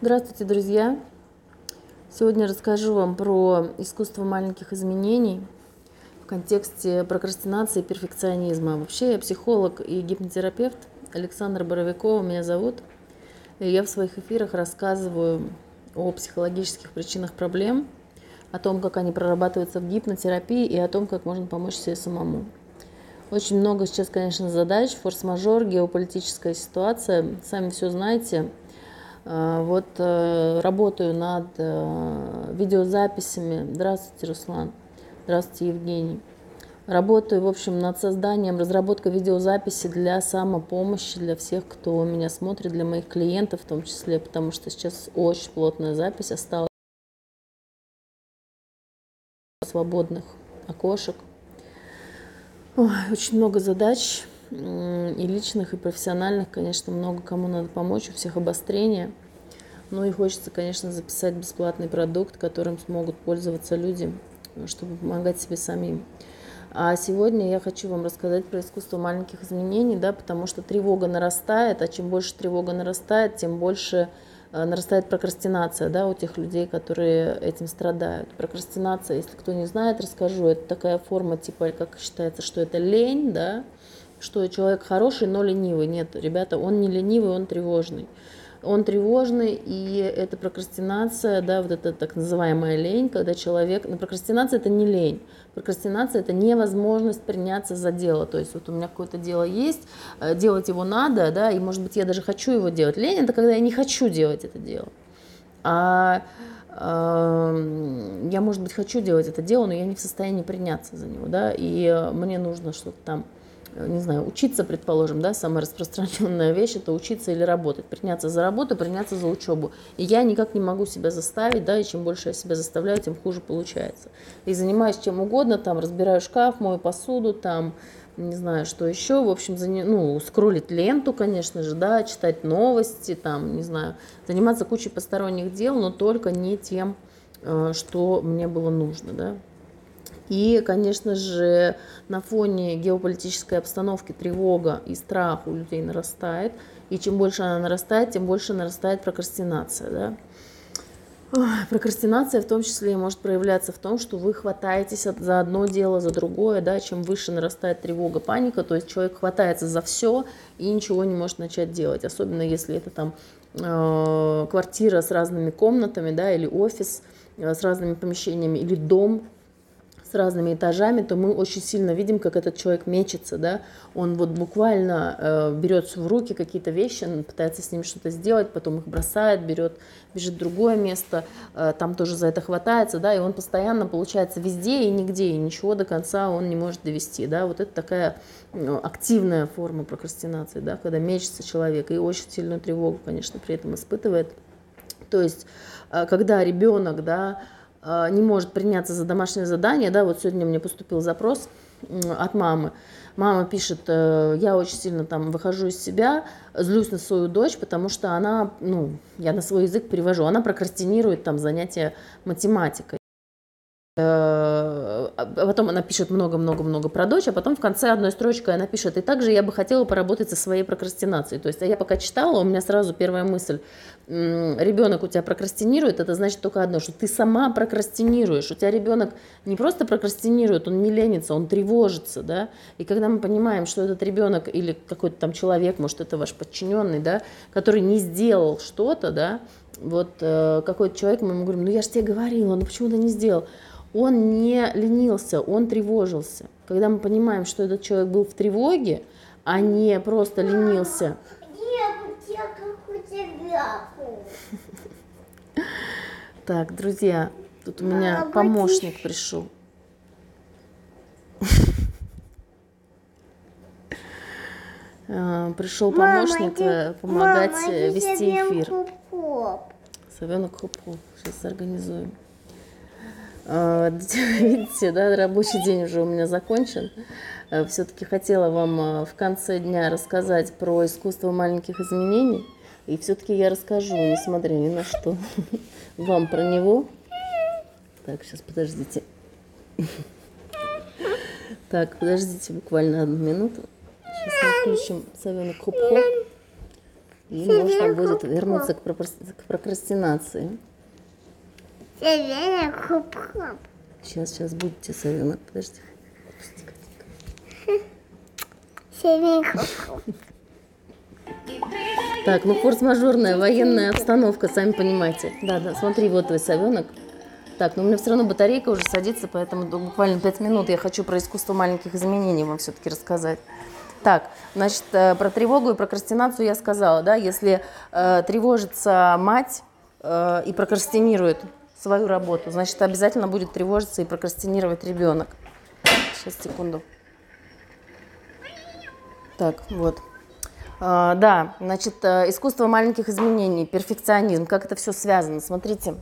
Здравствуйте, друзья! Сегодня расскажу вам про искусство маленьких изменений в контексте прокрастинации и перфекционизма. Вообще я психолог и гипнотерапевт. Александра Боровикова меня зовут. И я в своих эфирах рассказываю о психологических причинах проблем, о том, как они прорабатываются в гипнотерапии и о том, как можно помочь себе самому. Очень много сейчас, конечно, задач, форс-мажор, геополитическая ситуация. Сами все знаете. А, вот э, работаю над э, видеозаписями. Здравствуйте, Руслан. Здравствуйте, Евгений. Работаю, в общем, над созданием, разработкой видеозаписи для самопомощи, для всех, кто меня смотрит, для моих клиентов в том числе, потому что сейчас очень плотная запись осталась свободных окошек. Ой, очень много задач и личных, и профессиональных, конечно, много кому надо помочь, у всех обострение. Ну и хочется, конечно, записать бесплатный продукт, которым смогут пользоваться люди, чтобы помогать себе самим. А сегодня я хочу вам рассказать про искусство маленьких изменений, да, потому что тревога нарастает, а чем больше тревога нарастает, тем больше Э, нарастает прокрастинация да, у тех людей, которые этим страдают. Прокрастинация, если кто не знает, расскажу, это такая форма, типа, как считается, что это лень, да, что человек хороший, но ленивый. Нет, ребята, он не ленивый, он тревожный. Он тревожный, и это прокрастинация, да, вот эта так называемая лень, когда человек, ну, прокрастинация это не лень, прокрастинация это невозможность приняться за дело, то есть вот у меня какое-то дело есть, э, делать его надо, да, и может быть я даже хочу его делать. Лень это когда я не хочу делать это дело, а э, я, может быть, хочу делать это дело, но я не в состоянии приняться за него, да, и э, мне нужно что-то там не знаю, учиться, предположим, да, самая распространенная вещь, это учиться или работать, приняться за работу, приняться за учебу. И я никак не могу себя заставить, да, и чем больше я себя заставляю, тем хуже получается. И занимаюсь чем угодно, там, разбираю шкаф, мою посуду, там, не знаю, что еще, в общем, за, ну, скроллить ленту, конечно же, да, читать новости, там, не знаю, заниматься кучей посторонних дел, но только не тем, э, что мне было нужно, да. И, конечно же, на фоне геополитической обстановки тревога и страх у людей нарастает. И чем больше она нарастает, тем больше нарастает прокрастинация. Да? Прокрастинация в том числе может проявляться в том, что вы хватаетесь за одно дело, за другое, да, чем выше нарастает тревога, паника, то есть человек хватается за все и ничего не может начать делать, особенно если это там э, квартира с разными комнатами, да, или офис э, с разными помещениями, или дом, с разными этажами, то мы очень сильно видим, как этот человек мечется, да, он вот буквально э, берет в руки какие-то вещи, пытается с ними что-то сделать, потом их бросает, берет, бежит в другое место, э, там тоже за это хватается, да, и он постоянно, получается, везде и нигде, и ничего до конца он не может довести, да, вот это такая ну, активная форма прокрастинации, да, когда мечется человек и очень сильную тревогу, конечно, при этом испытывает. То есть, э, когда ребенок, да, не может приняться за домашнее задание, да, вот сегодня мне поступил запрос от мамы. Мама пишет, э, я очень сильно там выхожу из себя, злюсь на свою дочь, потому что она, ну, я на свой язык перевожу, она прокрастинирует там занятия математикой. Потом она пишет много-много-много про дочь, а потом в конце одной строчкой она пишет, и также я бы хотела поработать со своей прокрастинацией. То есть а я пока читала, у меня сразу первая мысль, ребенок у тебя прокрастинирует, это значит только одно, что ты сама прокрастинируешь. У тебя ребенок не просто прокрастинирует, он не ленится, он тревожится, да. И когда мы понимаем, что этот ребенок или какой-то там человек, может это ваш подчиненный, да, который не сделал что-то, да, вот э, какой-то человек, мы ему говорим, ну я же тебе говорила, ну почему ты не сделал? Он не ленился, он тревожился. Когда мы понимаем, что этот человек был в тревоге, а не просто ленился. Так, друзья, тут у меня помощник пришел. Пришел помощник э, помогать э, вести эфир. Совенок хоп-хоп. Сейчас организуем. А, видите, да, рабочий день уже у меня закончен. Э, Все-таки хотела вам э, в конце дня рассказать про искусство маленьких изменений. И все-таки я расскажу, несмотря ни на что, вам про него. Так, сейчас подождите. Так, подождите буквально одну минуту. Сейчас мы включим совенок хоп-хоп. и можно будет вернуться к, к прокрастинации. Сейчас, сейчас будете совенок, подожди. Так, ну форс-мажорная военная обстановка, сами понимаете. Да, да, смотри, вот твой совенок. Так, но ну, у меня все равно батарейка уже садится, поэтому буквально 5 минут я хочу про искусство маленьких изменений вам все-таки рассказать. Так, значит, э, про тревогу и прокрастинацию я сказала, да, если э, тревожится мать э, и прокрастинирует свою работу, значит, обязательно будет тревожиться и прокрастинировать ребенок. Сейчас, секунду. Так, вот. А, да, значит, э, искусство маленьких изменений, перфекционизм, как это все связано. Смотрите,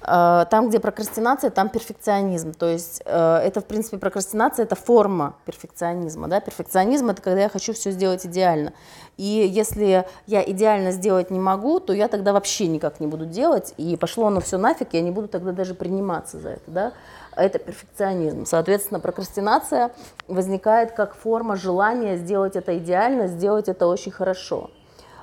там, где прокрастинация, там перфекционизм. То есть э, это, в принципе, прокрастинация – это форма перфекционизма. Да? Перфекционизм – это когда я хочу все сделать идеально. И если я идеально сделать не могу, то я тогда вообще никак не буду делать, и пошло оно все нафиг, я не буду тогда даже приниматься за это. Да? Это перфекционизм. Соответственно, прокрастинация возникает как форма желания сделать это идеально, сделать это очень хорошо.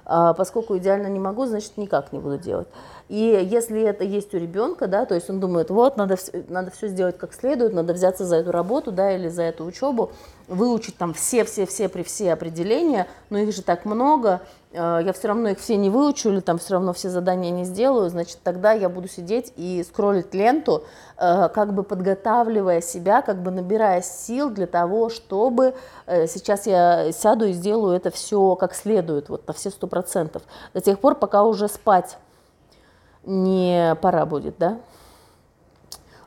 А поскольку идеально не могу, значит никак не буду делать. И если это есть у ребенка, да, то есть он думает, вот, надо, надо все сделать как следует, надо взяться за эту работу, да, или за эту учебу, выучить там все-все-все при все определения, но их же так много, э, я все равно их все не выучу, или там все равно все задания не сделаю, значит, тогда я буду сидеть и скроллить ленту, э, как бы подготавливая себя, как бы набирая сил для того, чтобы э, сейчас я сяду и сделаю это все как следует, вот на все сто процентов, до тех пор, пока уже спать не пора будет, да?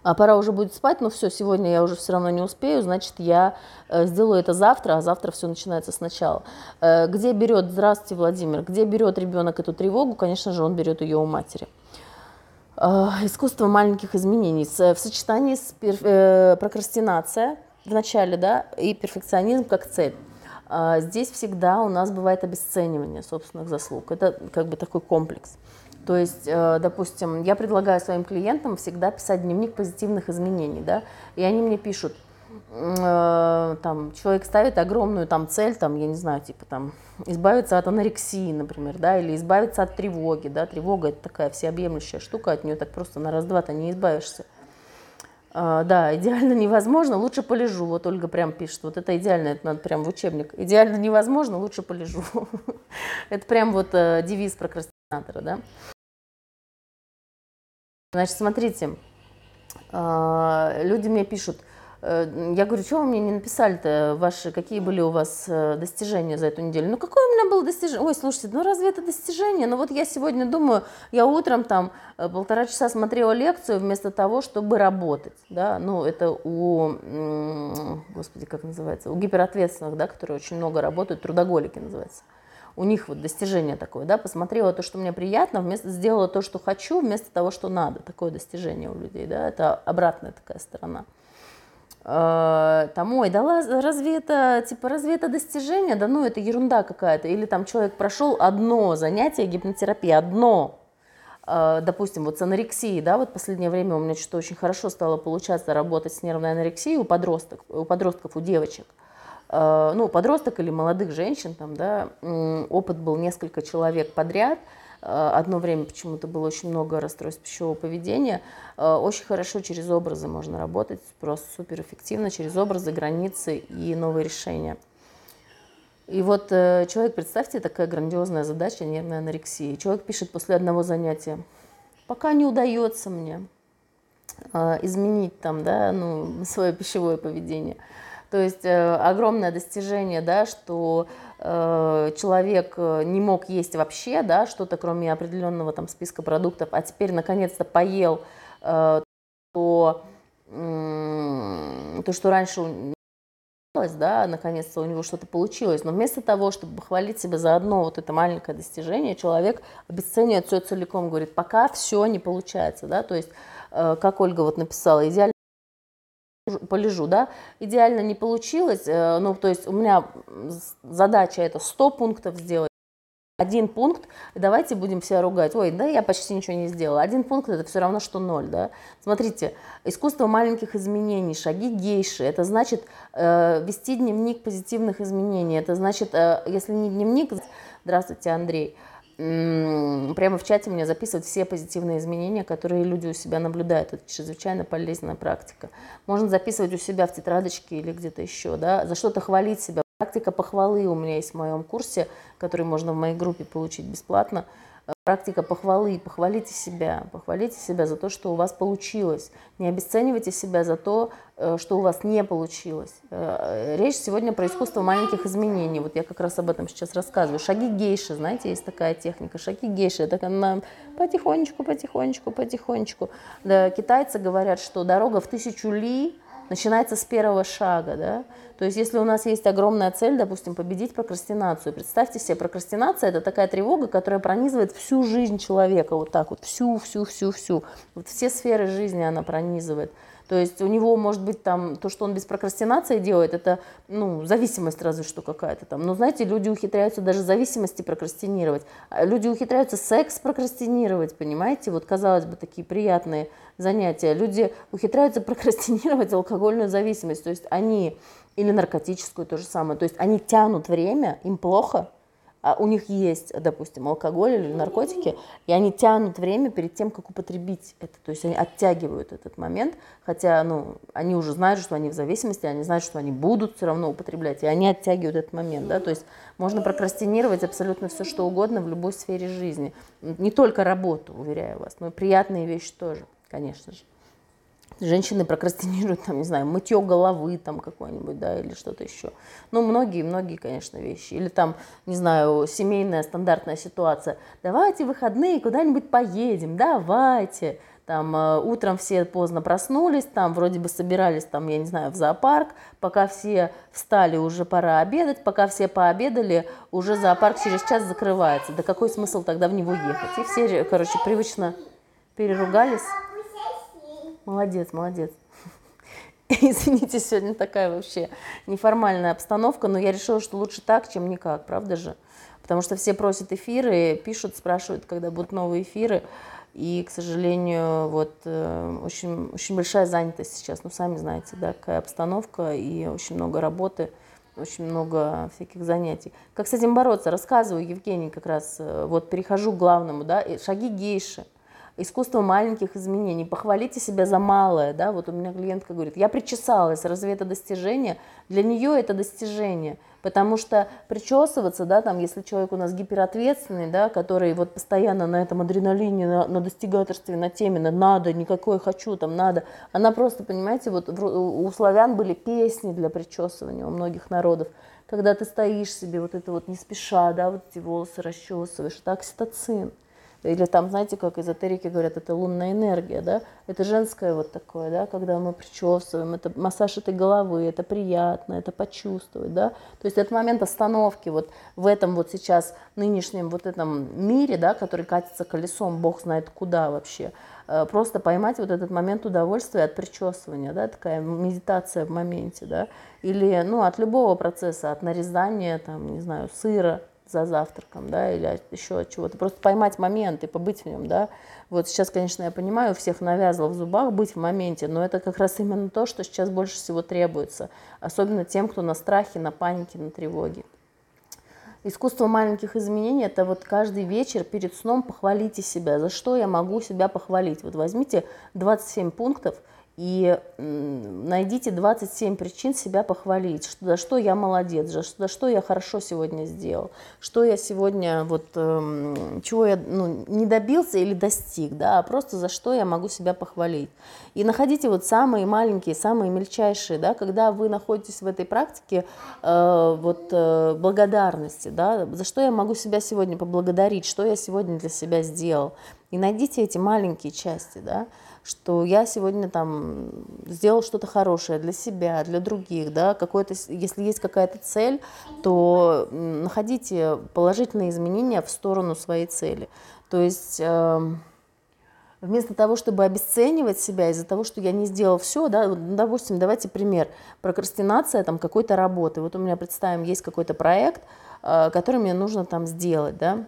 А пора уже будет спать, но все, сегодня я уже все равно не успею, значит, я э, сделаю это завтра, а завтра все начинается сначала. Э, где берет, здравствуйте, Владимир, где берет ребенок эту тревогу? Конечно же, он берет ее у матери. Э, искусство маленьких изменений в сочетании с прокрастинация в начале, да, и перфекционизм как цель. Здесь всегда у нас бывает обесценивание собственных заслуг. Это как бы такой комплекс. То есть, э, допустим, я предлагаю своим клиентам всегда писать дневник позитивных изменений, да, и они мне пишут, э, там, человек ставит огромную там цель, там, я не знаю, типа там, избавиться от анорексии, например, да, или избавиться от тревоги, да, тревога это такая всеобъемлющая штука, от нее так просто на раз-два-то не избавишься. А, да, идеально невозможно, лучше полежу. Вот Ольга прям пишет, вот это идеально, это надо прям в учебник. Идеально невозможно, лучше полежу. Это прям вот э, девиз прокрастинатора, да. Значит, смотрите, а, люди мне пишут, э, я говорю, что вы мне не написали-то ваши, какие были у вас э, достижения за эту неделю? Ну, какое у меня было достижение? Ой, слушайте, ну разве это достижение? Ну вот я сегодня думаю, я утром там э, полтора часа смотрела лекцию вместо того, чтобы работать, да, ну это у, господи, как называется, у гиперответственных, да, которые очень много работают, трудоголики называется у них вот достижение такое, да, посмотрела то, что мне приятно, вместо, сделала то, что хочу, вместо того, что надо. Такое достижение у людей, да, это обратная такая сторона. А, там, ой, да разве это, типа, разве это достижение? Да ну, это ерунда какая-то. Или там человек прошел одно занятие гипнотерапии, одно, а, допустим, вот с анорексией, да, вот последнее время у меня что-то очень хорошо стало получаться работать с нервной анорексией у подростков, у подростков, у девочек. Э, ну, подросток или молодых женщин, там, да, опыт был несколько человек подряд, э, одно время почему-то было очень много расстройств пищевого поведения. Э, очень хорошо через образы можно работать, просто супер эффективно через образы, границы и новые решения. И вот человек, представьте, такая грандиозная задача нервной анорексии. Человек пишет после одного занятия, пока не удается мне изменить там, да, ну, свое пищевое поведение – то есть э, огромное достижение, да, что э, человек э, не мог есть вообще, да, что-то кроме определенного там списка продуктов, а теперь наконец-то поел э, то, э, то, что раньше да, наконец-то у него что-то получилось. Но вместо того, чтобы хвалить себя за одно вот это маленькое достижение, человек обесценивает все целиком, говорит, пока все не получается, да, то есть, э, как Ольга вот написала, идеально полежу, да, идеально не получилось, э, ну, то есть у меня задача это 100 пунктов сделать, один пункт, давайте будем все ругать, ой, да, я почти ничего не сделала. Один пункт это все равно, что ноль, да. Смотрите, искусство маленьких изменений, шаги гейши, это значит э, вести дневник позитивных изменений, это значит, э, если не дневник, здравствуйте, Андрей, прямо в чате мне записывать все позитивные изменения, которые люди у себя наблюдают. Это чрезвычайно полезная практика. Можно записывать у себя в тетрадочке или где-то еще, да, за что-то хвалить себя. Практика похвалы у меня есть в моем курсе, который можно в моей группе получить бесплатно практика похвалы, похвалите себя, похвалите себя за то, что у вас получилось. Не обесценивайте себя за то, э, что у вас не получилось. Э, речь сегодня про искусство маленьких изменений. Вот я как раз об этом сейчас рассказываю. Шаги гейши, знаете, есть такая техника. Шаги гейши, это она потихонечку, потихонечку, потихонечку. Да, китайцы говорят, что дорога в тысячу ли начинается с первого шага, да, то есть если у нас есть огромная цель, допустим, победить прокрастинацию, представьте себе, прокрастинация – это такая тревога, которая пронизывает всю жизнь человека, вот так вот, всю, всю, всю, всю. Вот все сферы жизни она пронизывает. То есть у него может быть там то, что он без прокрастинации делает, это ну, зависимость разве что какая-то там. Но знаете, люди ухитряются даже зависимости прокрастинировать. Люди ухитряются секс прокрастинировать, понимаете? Вот казалось бы такие приятные занятия. Люди ухитряются прокрастинировать алкогольную зависимость. То есть они или наркотическую то же самое. То есть они тянут время, им плохо, а у них есть, допустим, алкоголь или наркотики, и они тянут время перед тем, как употребить это. То есть они оттягивают этот момент, хотя ну, они уже знают, что они в зависимости, они знают, что они будут все равно употреблять, и они оттягивают этот момент. Да? То есть можно прокрастинировать абсолютно все, что угодно в любой сфере жизни. Не только работу, уверяю вас, но и приятные вещи тоже, конечно же. Женщины прокрастинируют, там, не знаю, мытье головы там какое-нибудь, да, или что-то еще. Ну, многие-многие, конечно, вещи. Или там, не знаю, семейная стандартная ситуация. Давайте выходные куда-нибудь поедем, давайте. Там э, утром все поздно проснулись, там вроде бы собирались, там, я не знаю, в зоопарк. Пока все встали, уже пора обедать. Пока все пообедали, уже зоопарк через час закрывается. Да какой смысл тогда в него ехать? И все, короче, привычно переругались. Молодец, молодец. Извините, сегодня такая вообще неформальная обстановка, но я решила, что лучше так, чем никак, правда же? Потому что все просят эфиры, пишут, спрашивают, когда будут новые эфиры. И, к сожалению, вот э, очень, очень большая занятость сейчас. Ну, сами знаете, да, какая обстановка и очень много работы, очень много всяких занятий. Как с этим бороться? Рассказываю, Евгений, как раз. Э, вот перехожу к главному, да, шаги гейши – искусство маленьких изменений. Похвалите себя за малое. Да? Вот у меня клиентка говорит, я причесалась, разве это достижение? Для нее это достижение. Потому что причесываться, да, там, если человек у нас гиперответственный, да, который вот постоянно на этом адреналине, на, на достигаторстве, на теме, на надо, никакое хочу, там надо, она просто, понимаете, вот у славян были песни для причесывания у многих народов, когда ты стоишь себе вот это вот не спеша, да, вот эти волосы расчесываешь, это окситоцин. Или там, знаете, как эзотерики говорят, это лунная энергия, да? Это женское вот такое, да, когда мы причесываем, это массаж этой головы, это приятно, это почувствовать, да? То есть это момент остановки вот в этом вот сейчас нынешнем вот этом мире, да, который катится колесом, бог знает куда вообще, э, просто поймать вот этот момент удовольствия от причесывания, да, такая медитация в моменте, да, или, ну, от любого процесса, от нарезания, там, не знаю, сыра, за завтраком, да, или еще от чего-то. Просто поймать момент и побыть в нем, да. Вот сейчас, конечно, я понимаю, у всех навязло в зубах быть в моменте, но это как раз именно то, что сейчас больше всего требуется. Особенно тем, кто на страхе, на панике, на тревоге. Искусство маленьких изменений – это вот каждый вечер перед сном похвалите себя. За что я могу себя похвалить? Вот возьмите 27 пунктов – и найдите 27 причин себя похвалить, что, за что я молодец, за, за что я хорошо сегодня сделал, что я сегодня, вот, э, чего я ну, не добился или достиг, да, а просто за что я могу себя похвалить. И находите вот самые маленькие, самые мельчайшие, да, когда вы находитесь в этой практике э, вот, э, благодарности, да, за что я могу себя сегодня поблагодарить, что я сегодня для себя сделал. И найдите эти маленькие части, да, что я сегодня там сделал что-то хорошее для себя, для других, да, какой-то, если есть какая-то цель, то находите положительные изменения в сторону своей цели. То есть э, вместо того, чтобы обесценивать себя из-за того, что я не сделал все, да, вот, допустим, давайте пример, прокрастинация там какой-то работы. Вот у меня, представим, есть какой-то проект, э, который мне нужно там сделать, да,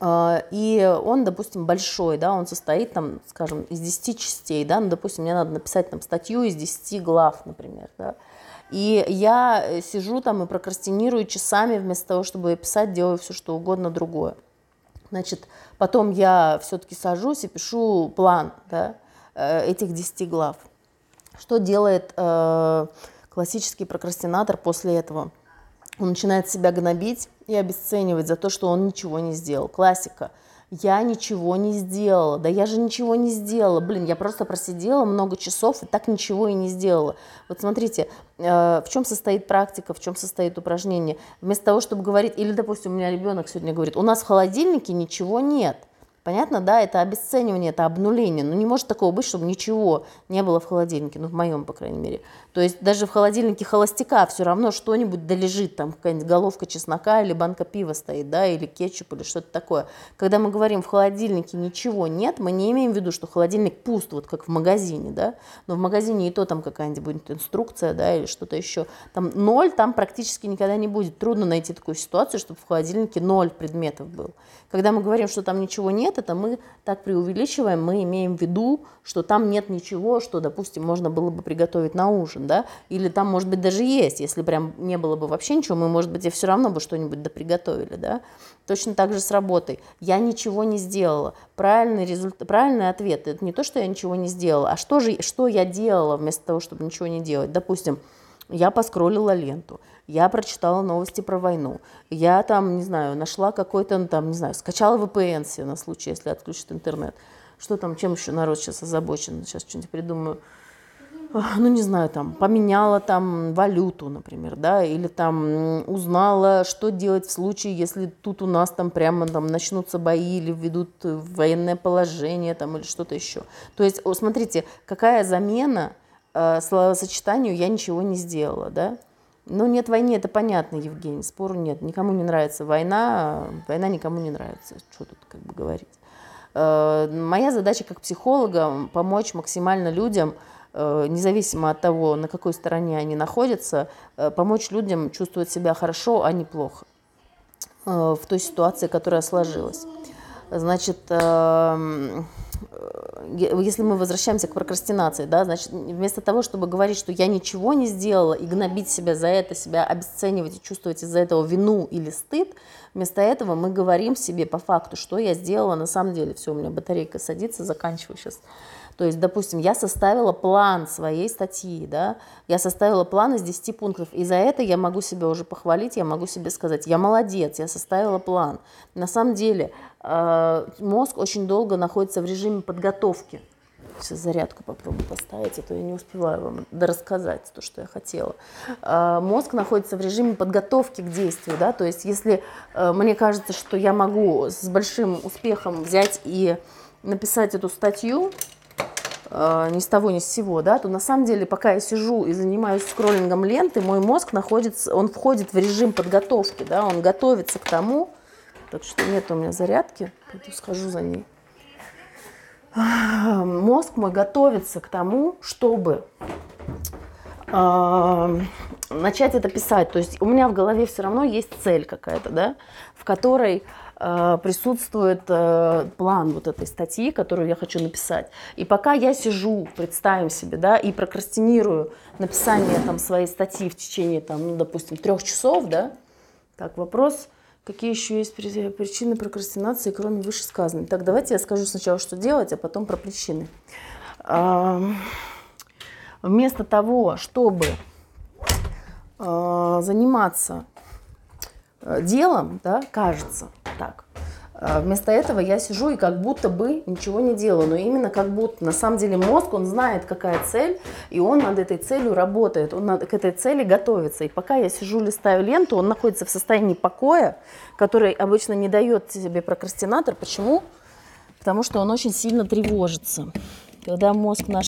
и он, допустим, большой, да, он состоит, там, скажем, из 10 частей, да, ну, допустим, мне надо написать там статью из 10 глав, например, да, и я сижу там и прокрастинирую часами вместо того, чтобы писать, делаю все, что угодно другое. Значит, потом я все-таки сажусь и пишу план да, э, этих 10 глав. Что делает э, классический прокрастинатор после этого? Он начинает себя гнобить и обесценивать за то, что он ничего не сделал. Классика – я ничего не сделала, да я же ничего не сделала, блин, я просто просидела много часов и так ничего и не сделала. Вот смотрите, э, в чем состоит практика, в чем состоит упражнение. Вместо того, чтобы говорить, или, допустим, у меня ребенок сегодня говорит, у нас в холодильнике ничего нет, Понятно, да, это обесценивание, это обнуление. Но не может такого быть, чтобы ничего не было в холодильнике, ну, в моем, по крайней мере. То есть даже в холодильнике холостяка все равно что-нибудь долежит, там какая-нибудь головка чеснока или банка пива стоит, да, или кетчуп, или что-то такое. Когда мы говорим в холодильнике ничего нет, мы не имеем в виду, что холодильник пуст, вот как в магазине, да, но в магазине и то там какая-нибудь будет инструкция, да, или что-то еще. Там ноль там практически никогда не будет. Трудно найти такую ситуацию, чтобы в холодильнике ноль предметов был. Когда мы говорим, что там ничего нет, это мы так преувеличиваем, мы имеем в виду, что там нет ничего, что, допустим, можно было бы приготовить на ужин, да, или там, может быть, даже есть, если прям не было бы вообще ничего, мы, может быть, и все равно бы что-нибудь доприготовили, да. Точно так же с работой. Я ничего не сделала. Правильный, результат, правильный ответ – это не то, что я ничего не сделала, а что же, что я делала вместо того, чтобы ничего не делать. Допустим, я поскролила ленту, я прочитала новости про войну, я там, не знаю, нашла какой-то, ну, там, не знаю, скачала VPN себе на случай, если отключат интернет. Что там, чем еще народ сейчас озабочен? Сейчас что-нибудь придумаю. Ну, не знаю, там, поменяла там валюту, например, да, или там узнала, что делать в случае, если тут у нас там прямо там начнутся бои или введут военное положение там или что-то еще. То есть, смотрите, какая замена э, словосочетанию «я ничего не сделала», да? Ну, нет войны, это понятно, Евгений, спору нет. Никому не нравится война, война никому не нравится, что тут как бы говорить. Э, моя задача как психолога помочь максимально людям, э, независимо от того, на какой стороне они находятся, э, помочь людям чувствовать себя хорошо, а не плохо в той ситуации, которая сложилась. Значит, эм, если мы возвращаемся к прокрастинации, да, значит, вместо того, чтобы говорить, что я ничего не сделала и гнобить себя за это, себя обесценивать и чувствовать из-за этого вину или стыд, вместо этого мы говорим себе по факту, что я сделала на самом деле. Все, у меня батарейка садится, заканчиваю сейчас. То есть, допустим, я составила план своей статьи, да, я составила план из 10 пунктов, и за это я могу себя уже похвалить, я могу себе сказать, я молодец, я составила план. На самом деле э, мозг очень долго находится в режиме подготовки. Сейчас зарядку попробую поставить, а то я не успеваю вам рассказать то, что я хотела. Э, мозг находится в режиме подготовки к действию, да, то есть если э, мне кажется, что я могу с большим успехом взять и написать эту статью, э, ни с того ни с сего, да, то на самом деле, пока я сижу и занимаюсь скроллингом ленты, мой мозг находится, он входит в режим подготовки, да, он готовится к тому, так что нет у меня зарядки, пойду схожу за ней. Мозг мой готовится к тому, чтобы э, начать это писать. То есть у меня в голове все равно есть цель какая-то, да, в которой присутствует э, план вот этой статьи, которую я хочу написать. И пока я сижу, представим себе, да, и прокрастинирую написание там своей статьи в течение, там, ну, допустим, трех часов, да, так, вопрос, какие еще есть причины прокрастинации, кроме вышесказанной. Так, давайте я скажу сначала, что делать, а потом про причины. Вместо того, чтобы э, заниматься делом, да, кажется, так. А вместо этого я сижу и как будто бы ничего не делаю, но именно как будто. На самом деле мозг, он знает, какая цель, и он над этой целью работает, он над, к этой цели готовится. И пока я сижу, листаю ленту, он находится в состоянии покоя, который обычно не дает себе прокрастинатор. Почему? Потому что он очень сильно тревожится. Когда мозг наш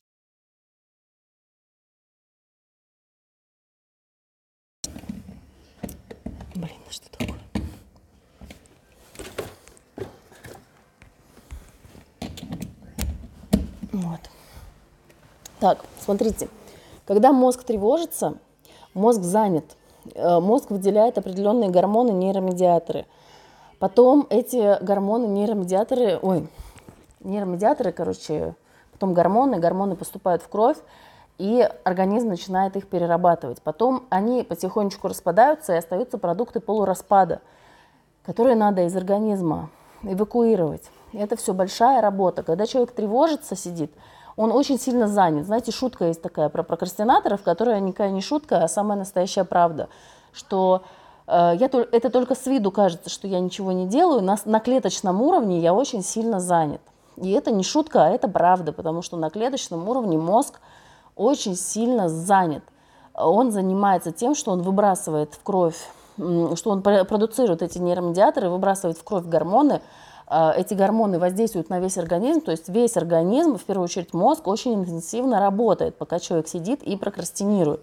Так, смотрите, когда мозг тревожится, мозг занят, э, мозг выделяет определенные гормоны, нейромедиаторы. Потом эти гормоны, нейромедиаторы, ой, нейромедиаторы, короче, потом гормоны, гормоны поступают в кровь, и организм начинает их перерабатывать. Потом они потихонечку распадаются, и остаются продукты полураспада, которые надо из организма эвакуировать. Это все большая работа. Когда человек тревожится, сидит, он очень сильно занят. Знаете, шутка есть такая про прокрастинаторов, которая никакая не шутка, а самая настоящая правда, что э, я, это только с виду кажется, что я ничего не делаю, на, на клеточном уровне я очень сильно занят. И это не шутка, а это правда, потому что на клеточном уровне мозг очень сильно занят. Он занимается тем, что он выбрасывает в кровь, что он продуцирует эти нейромедиаторы, выбрасывает в кровь гормоны, эти гормоны воздействуют на весь организм, то есть весь организм, в первую очередь мозг, очень интенсивно работает, пока человек сидит и прокрастинирует.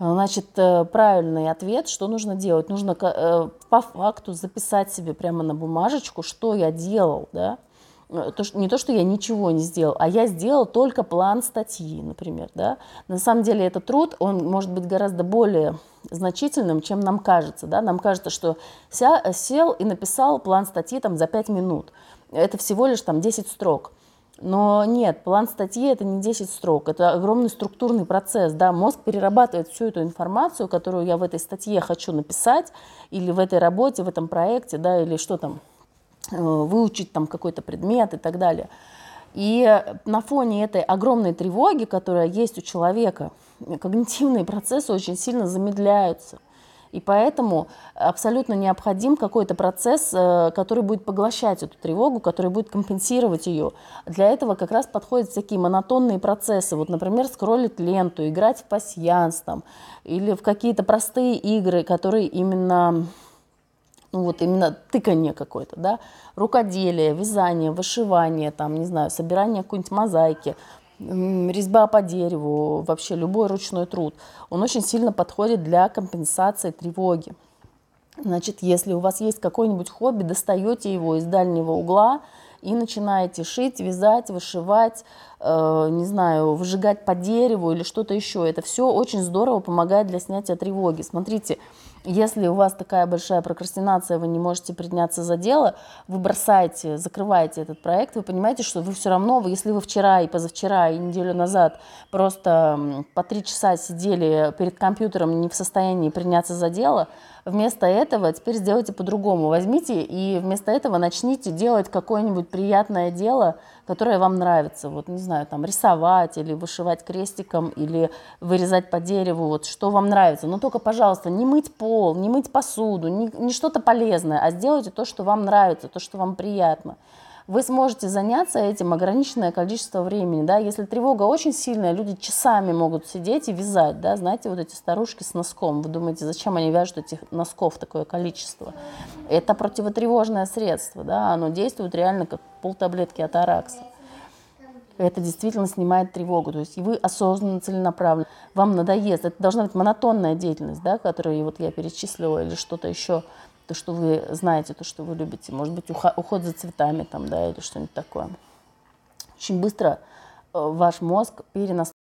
Значит, э, правильный ответ, что нужно делать? Нужно э, по факту записать себе прямо на бумажечку, что я делал, да, Э, то, что, не то, что я ничего не сделал, а я сделал только план статьи, например. Да? На самом деле этот труд, он может быть гораздо более значительным, чем нам кажется. Да? Нам кажется, что ся, сел и написал план статьи там, за 5 минут. Это всего лишь там, 10 строк. Но нет, план статьи это не 10 строк, это огромный структурный процесс. Да? Мозг перерабатывает всю эту информацию, которую я в этой статье хочу написать, или в этой работе, в этом проекте, да, или что там, Э, выучить там какой-то предмет и так далее. И на фоне этой огромной тревоги, которая есть у человека, когнитивные процессы очень сильно замедляются. И поэтому абсолютно необходим какой-то процесс, э, который будет поглощать эту тревогу, который будет компенсировать ее. Для этого как раз подходят всякие монотонные процессы. Вот, например, скроллить ленту, играть в пасьянс там, или в какие-то простые игры, которые именно ну вот именно тыканье какое-то, да, рукоделие, вязание, вышивание, там, не знаю, собирание какой-нибудь мозаики, резьба по дереву, вообще любой ручной труд, он очень сильно подходит для компенсации тревоги. Значит, если у вас есть какое-нибудь хобби, достаете его из дальнего угла и начинаете шить, вязать, вышивать, э, не знаю, выжигать по дереву или что-то еще. Это все очень здорово помогает для снятия тревоги. Смотрите, если у вас такая большая прокрастинация, вы не можете приняться за дело, вы бросаете, закрываете этот проект, вы понимаете, что вы все равно, если вы вчера и позавчера и неделю назад просто по три часа сидели перед компьютером не в состоянии приняться за дело, вместо этого теперь сделайте по-другому. Возьмите и вместо этого начните делать какое-нибудь приятное дело, которое вам нравится. Вот, не знаю, там рисовать или вышивать крестиком, или вырезать по дереву, вот что вам нравится. Но только, пожалуйста, не мыть пол, не мыть посуду, не, не что-то полезное, а сделайте то, что вам нравится, то, что вам приятно вы сможете заняться этим ограниченное количество времени. Да? Если тревога очень сильная, люди часами могут сидеть и вязать. Да? Знаете, вот эти старушки с носком. Вы думаете, зачем они вяжут этих носков такое количество? Это противотревожное средство. Да? Оно действует реально как полтаблетки от аракса. Это действительно снимает тревогу. То есть вы осознанно, целенаправленно. Вам надоест. Это должна быть монотонная деятельность, да, которую вот я перечислила, или что-то еще то, что вы знаете, то, что вы любите. Может быть, уход за цветами там, да, или что-нибудь такое. Очень быстро э, ваш мозг перенастраивается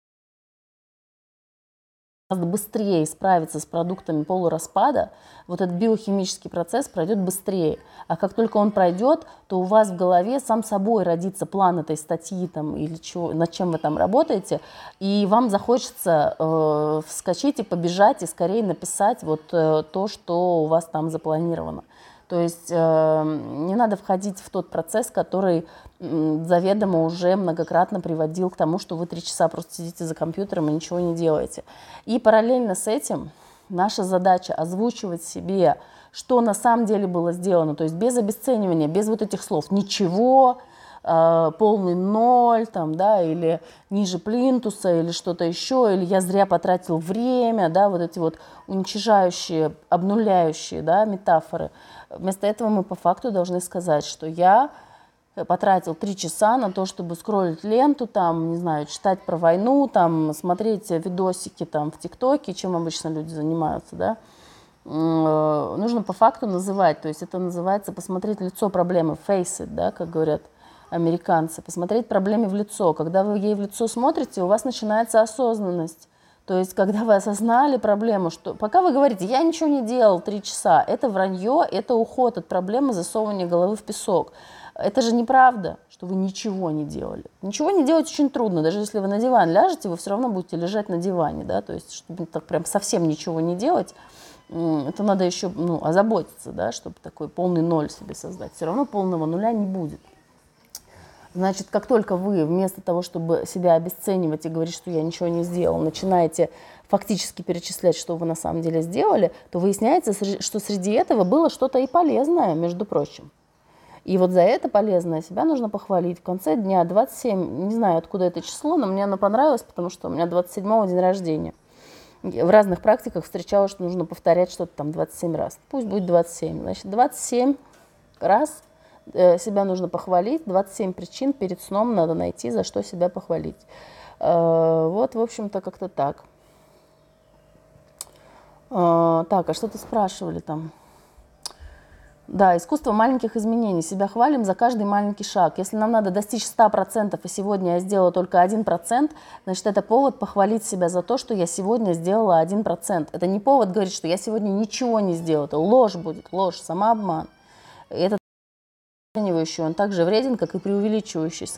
гораздо быстрее справиться с продуктами полураспада, вот этот биохимический процесс пройдет быстрее. А как только он пройдет, то у вас в голове сам собой родится план этой статьи там, или чего, над чем вы там работаете, и вам захочется э, вскочить и побежать, и скорее написать вот э, то, что у вас там запланировано. То есть э, не надо входить в тот процесс, который заведомо уже многократно приводил к тому, что вы три часа просто сидите за компьютером и ничего не делаете. И параллельно с этим наша задача озвучивать себе, что на самом деле было сделано, то есть без обесценивания, без вот этих слов. «ничего», э, полный ноль, там, да, или ниже плинтуса, или что-то еще, или я зря потратил время, да, вот эти вот уничижающие, обнуляющие, да, метафоры – Вместо этого мы по факту должны сказать, что я потратил три часа на то, чтобы скроллить ленту, там, не знаю, читать про войну, там, смотреть видосики там в ТикТоке, чем обычно люди занимаются, да, нужно по факту называть, то есть это называется посмотреть лицо проблемы, face it, да, как говорят американцы, посмотреть проблеме в лицо. Когда вы ей в лицо смотрите, у вас начинается осознанность. То есть, когда вы осознали проблему, что пока вы говорите, я ничего не делал три часа, это вранье, это уход от проблемы засовывания головы в песок. Это же неправда, что вы ничего не делали. Ничего не делать очень трудно. Даже если вы на диван ляжете, вы все равно будете лежать на диване. Да? То есть, чтобы так прям совсем ничего не делать, это надо еще ну, озаботиться, да, чтобы такой полный ноль себе создать. Все равно полного нуля не будет. Значит, как только вы вместо того, чтобы себя обесценивать и говорить, что я ничего не сделал, начинаете фактически перечислять, что вы на самом деле сделали, то выясняется, что среди этого было что-то и полезное, между прочим. И вот за это полезное себя нужно похвалить. В конце дня 27, не знаю, откуда это число, но мне оно понравилось, потому что у меня 27 день рождения. В разных практиках встречалось, что нужно повторять что-то там 27 раз. Пусть будет 27. Значит, 27 раз себя нужно похвалить. 27 причин перед сном надо найти, за что себя похвалить. Э, вот, в общем-то, как-то так. Э, так, а что-то спрашивали там? Да, искусство маленьких изменений. Себя хвалим за каждый маленький шаг. Если нам надо достичь 100%, и сегодня я сделала только 1%, значит, это повод похвалить себя за то, что я сегодня сделала 1%. Это не повод говорить, что я сегодня ничего не сделала. Это ложь будет, ложь, самообман. Это Оценивающий он также вреден, как и преувеличивающий.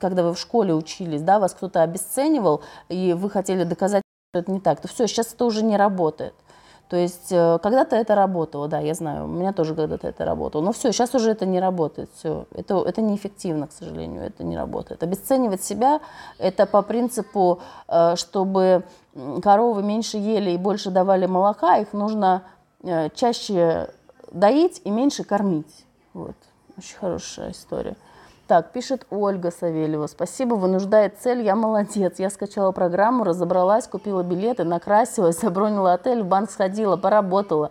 Когда вы в школе учились, да, вас кто-то обесценивал, и вы хотели доказать, что это не так, то все, сейчас это уже не работает. То есть э, когда-то это работало, да, я знаю, у меня тоже когда-то это работало. Но все, сейчас уже это не работает, все. Это, это неэффективно, к сожалению, это не работает. Обесценивать себя – это по принципу, э, чтобы коровы меньше ели и больше давали молока, их нужно э, чаще доить и меньше кормить. Вот. Очень хорошая история. Так, пишет Ольга Савельева. Спасибо, вынуждает цель, я молодец. Я скачала программу, разобралась, купила билеты, накрасилась, забронила отель, в банк сходила, поработала.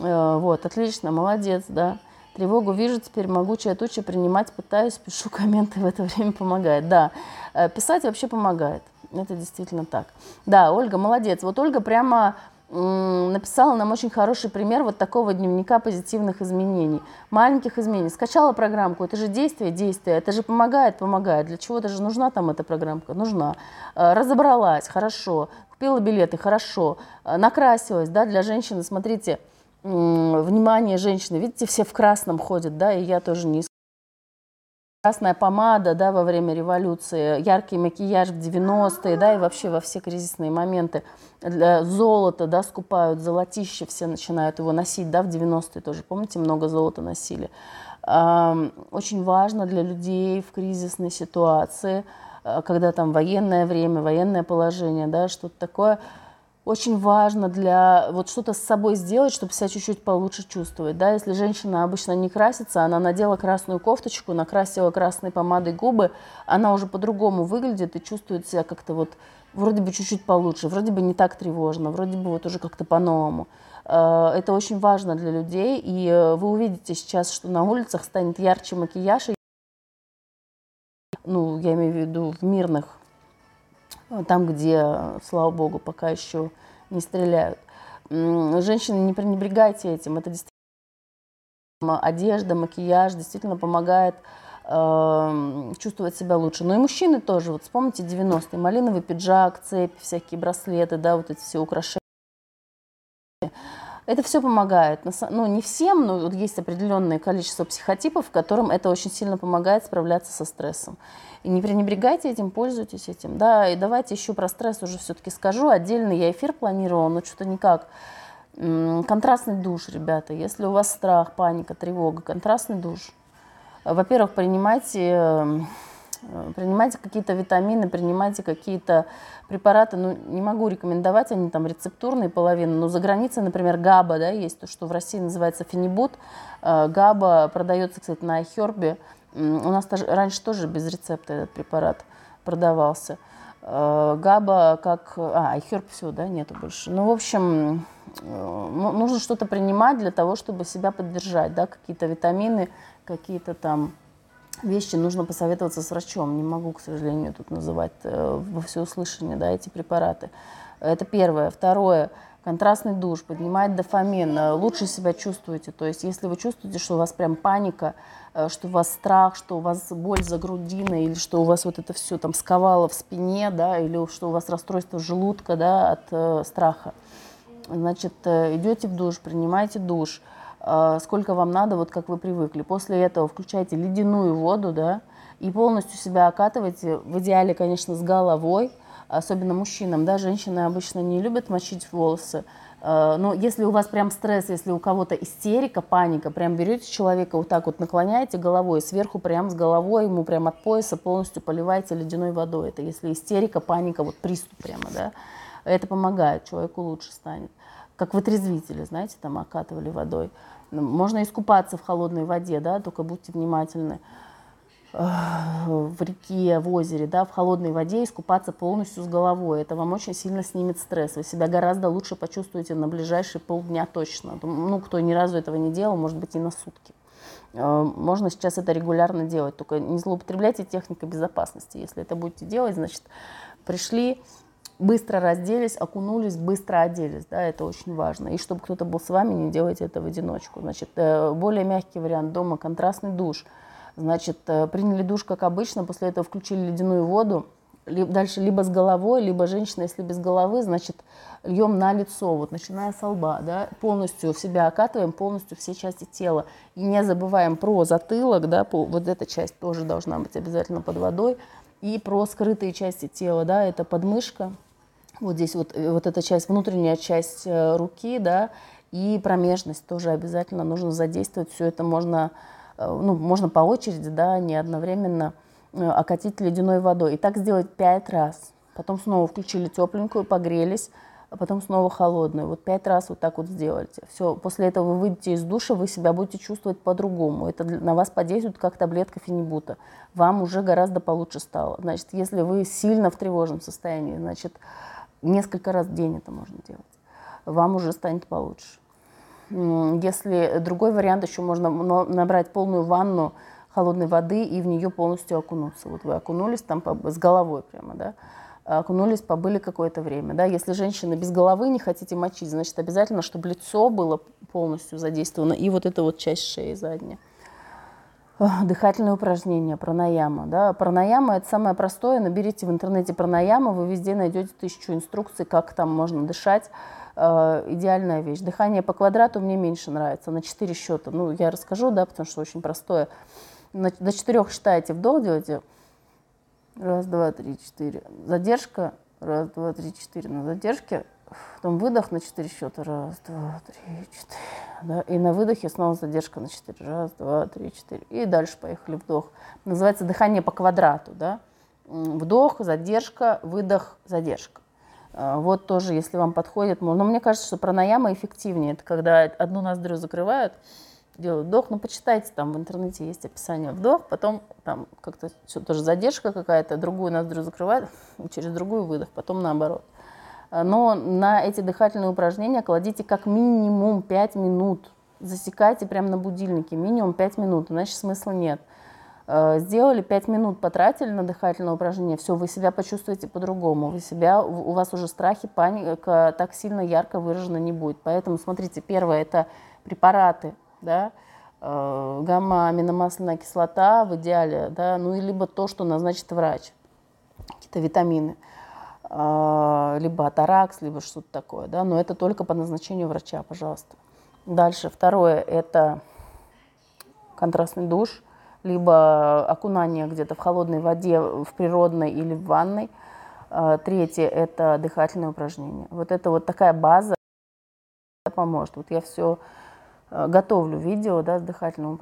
Э, вот, отлично, молодец, да. Тревогу вижу, теперь могучая туча принимать, пытаюсь, пишу комменты, в это время помогает. Да, э, писать вообще помогает. Это действительно так. Да, Ольга, молодец. Вот Ольга прямо написала нам очень хороший пример вот такого дневника позитивных изменений. Маленьких изменений. Скачала программку, это же действие, действие, это же помогает, помогает. Для чего даже нужна там эта программка? Нужна. Э, разобралась, хорошо. Купила билеты, хорошо. Э, накрасилась, да, для женщины, смотрите, внимание женщины, видите, все в красном ходят, да, и я тоже не красная помада да, во время революции, яркий макияж в 90-е, да, и вообще во все кризисные моменты. Золото, да, скупают, золотище все начинают его носить, да, в 90-е тоже, помните, много золота носили. Очень важно для людей в кризисной ситуации, э, когда там военное время, военное положение, да, что-то такое – очень важно для вот что-то с собой сделать, чтобы себя чуть-чуть получше чувствовать. Да? Если женщина обычно не красится, она надела красную кофточку, накрасила красной помадой губы, она уже по-другому выглядит и чувствует себя как-то вот вроде бы чуть-чуть получше, вроде бы не так тревожно, вроде бы вот уже как-то по-новому. Э, это очень важно для людей, и э, вы увидите сейчас, что на улицах станет ярче макияж. Ну, я имею в виду в мирных там, где, слава богу, пока еще не стреляют. Женщины, не пренебрегайте этим. Это действительно одежда, макияж действительно помогает э, чувствовать себя лучше. Но и мужчины тоже. Вот вспомните 90-е. Малиновый пиджак, цепь, всякие браслеты, да, вот эти все украшения. Это все помогает. Ну, не всем, но вот есть определенное количество психотипов, которым это очень сильно помогает справляться со стрессом. И не пренебрегайте этим, пользуйтесь этим. Да, и давайте еще про стресс уже все-таки скажу. Отдельно я эфир планировала, но что-то никак. Контрастный душ, ребята. Если у вас страх, паника, тревога, контрастный душ. Во-первых, принимайте эм, принимайте какие-то витамины, принимайте какие-то препараты. Ну, не могу рекомендовать, они там рецептурные половины, но за границей, например, ГАБА, да, есть то, что в России называется фенибут. Э, ГАБА продается, кстати, на iHerb. У нас раньше тоже без рецепта этот препарат продавался. Э, ГАБА как... А, iHerb все, да, нету больше. Ну, в общем, ну, нужно что-то принимать для того, чтобы себя поддержать, да, какие-то витамины, какие-то там вещи нужно посоветоваться с врачом. Не могу, к сожалению, тут называть э, во всеуслышание да, эти препараты. Это первое. Второе. Контрастный душ поднимает дофамин, э, лучше себя чувствуете. То есть, если вы чувствуете, что у вас прям паника, э, что у вас страх, что у вас боль за грудиной, или что у вас вот это все там сковало в спине, да, или что у вас расстройство желудка да, от э, страха, значит, идете в душ, принимаете душ – сколько вам надо, вот как вы привыкли. После этого включайте ледяную воду, да, и полностью себя окатывайте, в идеале, конечно, с головой, особенно мужчинам, да, женщины обычно не любят мочить волосы, э, но если у вас прям стресс, если у кого-то истерика, паника, прям берете человека вот так вот наклоняете головой, сверху прям с головой ему прям от пояса полностью поливаете ледяной водой. Это если истерика, паника, вот приступ прямо, да, это помогает, человеку лучше станет. Как вытрезвители, знаете, там окатывали водой. Можно искупаться в холодной воде, да, только будьте внимательны в реке, в озере, да, в холодной воде искупаться полностью с головой. Это вам очень сильно снимет стресс. Вы себя гораздо лучше почувствуете на ближайшие полдня точно. Ну, кто ни разу этого не делал, может быть, и на сутки. Э, можно сейчас это регулярно делать, только не злоупотребляйте техникой безопасности. Если это будете делать, значит, пришли, быстро разделись, окунулись, быстро оделись, да, это очень важно. И чтобы кто-то был с вами, не делайте это в одиночку. Значит, э, более мягкий вариант дома, контрастный душ – Значит, э, приняли душ, как обычно, после этого включили ледяную воду, дальше либо с головой, либо женщина, если без головы, значит, льем на лицо, вот начиная с лба, да, полностью в себя окатываем, полностью все части тела. И не забываем про затылок, да, вот эта часть тоже должна быть обязательно под водой. И про скрытые части тела, да, это подмышка, вот здесь вот, э, вот эта часть, внутренняя часть э, руки, да, и промежность тоже обязательно нужно задействовать. Все это можно Э, ну, можно по очереди, да, не одновременно окатить ледяной водой. И так сделать пять раз. Потом снова включили тепленькую, погрелись, а потом снова холодную. Вот пять раз вот так вот сделайте. Все, после этого вы выйдете из душа, вы себя будете чувствовать по-другому. Это на вас подействует как таблетка фенибута. Вам уже гораздо получше стало. Значит, если вы сильно в тревожном состоянии, значит, несколько раз в день это можно делать. Вам уже станет получше. Если другой вариант, еще можно набрать полную ванну холодной воды и в нее полностью окунуться. Вот вы окунулись там с головой прямо, да, окунулись, побыли какое-то время. Да? Если женщина без головы не хотите мочить, значит обязательно, чтобы лицо было полностью задействовано и вот эта вот часть шеи задняя. Дыхательные упражнения, пранаяма. Да? Пранаяма – это самое простое. Наберите в интернете пранаяма, вы везде найдете тысячу инструкций, как там можно дышать. Э, идеальная вещь. Дыхание по квадрату мне меньше нравится, на 4 счета. Ну, я расскажу, да, потому что очень простое. На, до 4 считаете вдох, делаете. Раз, два, три, четыре. Задержка. Раз, два, три, четыре. На задержке. Потом выдох на 4 счета. Раз, два, три, четыре. Да? И на выдохе снова задержка на 4. Раз, два, три, четыре. И дальше поехали вдох. Называется дыхание по квадрату. Да? Вдох, задержка, выдох, задержка. А, вот тоже, если вам подходит, но мне кажется, что пранаяма эффективнее. Это когда одну ноздрю закрывают, делают вдох, ну почитайте, там в интернете есть описание вдох, потом там как-то все тоже задержка какая-то, другую ноздрю закрывают, через другую выдох, потом наоборот. А, но на эти дыхательные упражнения кладите как минимум 5 минут. Засекайте прямо на будильнике, минимум 5 минут, иначе смысла нет. Э, сделали 5 минут, потратили на дыхательное упражнение, все, вы себя почувствуете по-другому, вы себя, у вас уже страхи, паника так сильно ярко выражено не будет. Поэтому смотрите, первое это препараты, да, э, гамма-аминомасляная кислота в идеале, да, ну и либо то, что назначит врач, какие-то витамины, э, либо атаракс, либо что-то такое, да, но это только по назначению врача, пожалуйста. Дальше, второе, это контрастный душ – либо окунание где-то в холодной воде, в природной или в ванной. А, третье – это дыхательные упражнения. Вот это вот такая база поможет. Вот я все э, готовлю видео да, с дыхательным упражнением.